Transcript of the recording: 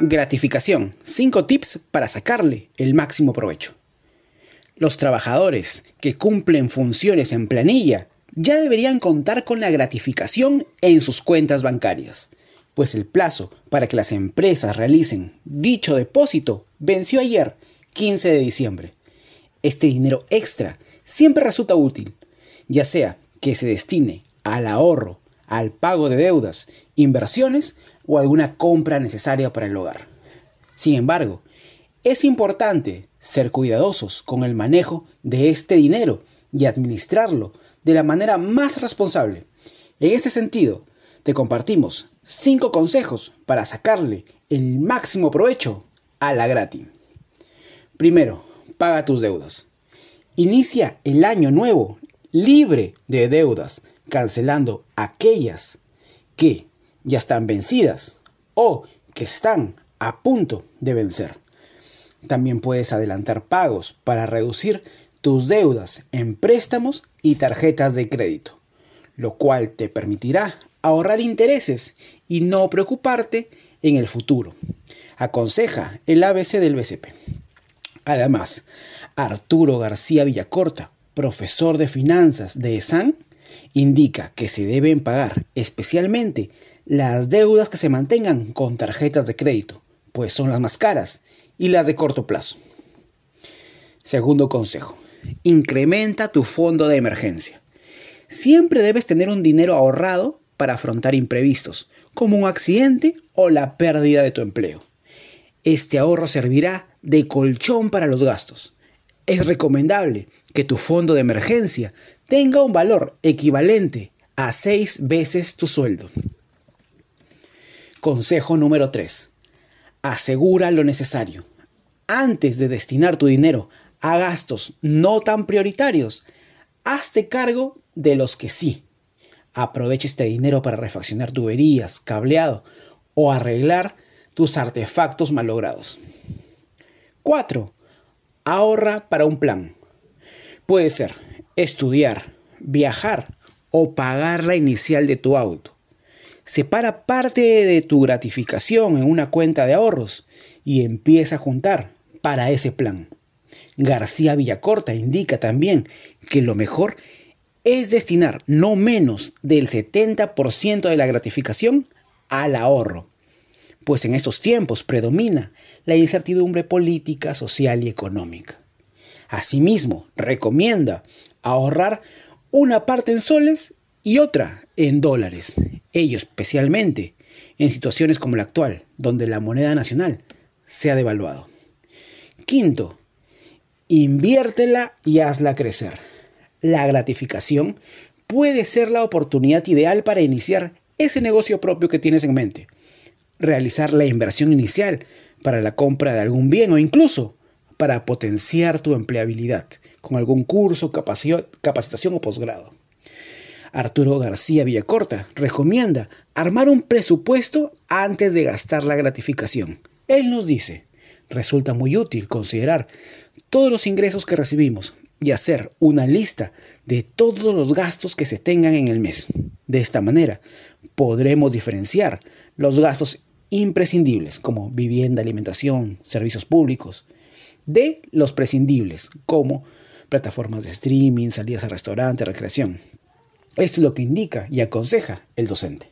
Gratificación. 5 tips para sacarle el máximo provecho. Los trabajadores que cumplen funciones en planilla ya deberían contar con la gratificación en sus cuentas bancarias, pues el plazo para que las empresas realicen dicho depósito venció ayer, 15 de diciembre. Este dinero extra siempre resulta útil, ya sea que se destine al ahorro, al pago de deudas, inversiones o alguna compra necesaria para el hogar. Sin embargo, es importante ser cuidadosos con el manejo de este dinero y administrarlo de la manera más responsable. En este sentido, te compartimos 5 consejos para sacarle el máximo provecho a la gratis. Primero, paga tus deudas. Inicia el año nuevo libre de deudas, cancelando aquellas que ya están vencidas o que están a punto de vencer. También puedes adelantar pagos para reducir tus deudas en préstamos y tarjetas de crédito, lo cual te permitirá ahorrar intereses y no preocuparte en el futuro. Aconseja el ABC del BCP. Además, Arturo García Villacorta, profesor de finanzas de ESAN, indica que se deben pagar especialmente las deudas que se mantengan con tarjetas de crédito, pues son las más caras, y las de corto plazo. Segundo consejo, incrementa tu fondo de emergencia. Siempre debes tener un dinero ahorrado para afrontar imprevistos, como un accidente o la pérdida de tu empleo. Este ahorro servirá de colchón para los gastos. Es recomendable que tu fondo de emergencia tenga un valor equivalente a seis veces tu sueldo. Consejo número 3. Asegura lo necesario. Antes de destinar tu dinero a gastos no tan prioritarios, hazte cargo de los que sí. Aprovecha este dinero para refaccionar tuberías, cableado o arreglar tus artefactos malogrados. 4. Ahorra para un plan. Puede ser estudiar, viajar o pagar la inicial de tu auto. Separa parte de tu gratificación en una cuenta de ahorros y empieza a juntar para ese plan. García Villacorta indica también que lo mejor es destinar no menos del 70% de la gratificación al ahorro, pues en estos tiempos predomina la incertidumbre política, social y económica. Asimismo, recomienda ahorrar una parte en soles y otra en dólares, ello especialmente en situaciones como la actual, donde la moneda nacional se ha devaluado. Quinto, inviértela y hazla crecer. La gratificación puede ser la oportunidad ideal para iniciar ese negocio propio que tienes en mente, realizar la inversión inicial para la compra de algún bien o incluso para potenciar tu empleabilidad con algún curso, capacitación o posgrado. Arturo García Villacorta recomienda armar un presupuesto antes de gastar la gratificación. Él nos dice, resulta muy útil considerar todos los ingresos que recibimos y hacer una lista de todos los gastos que se tengan en el mes. De esta manera podremos diferenciar los gastos imprescindibles como vivienda, alimentación, servicios públicos, de los prescindibles como plataformas de streaming, salidas a restaurantes, recreación. Esto es lo que indica y aconseja el docente.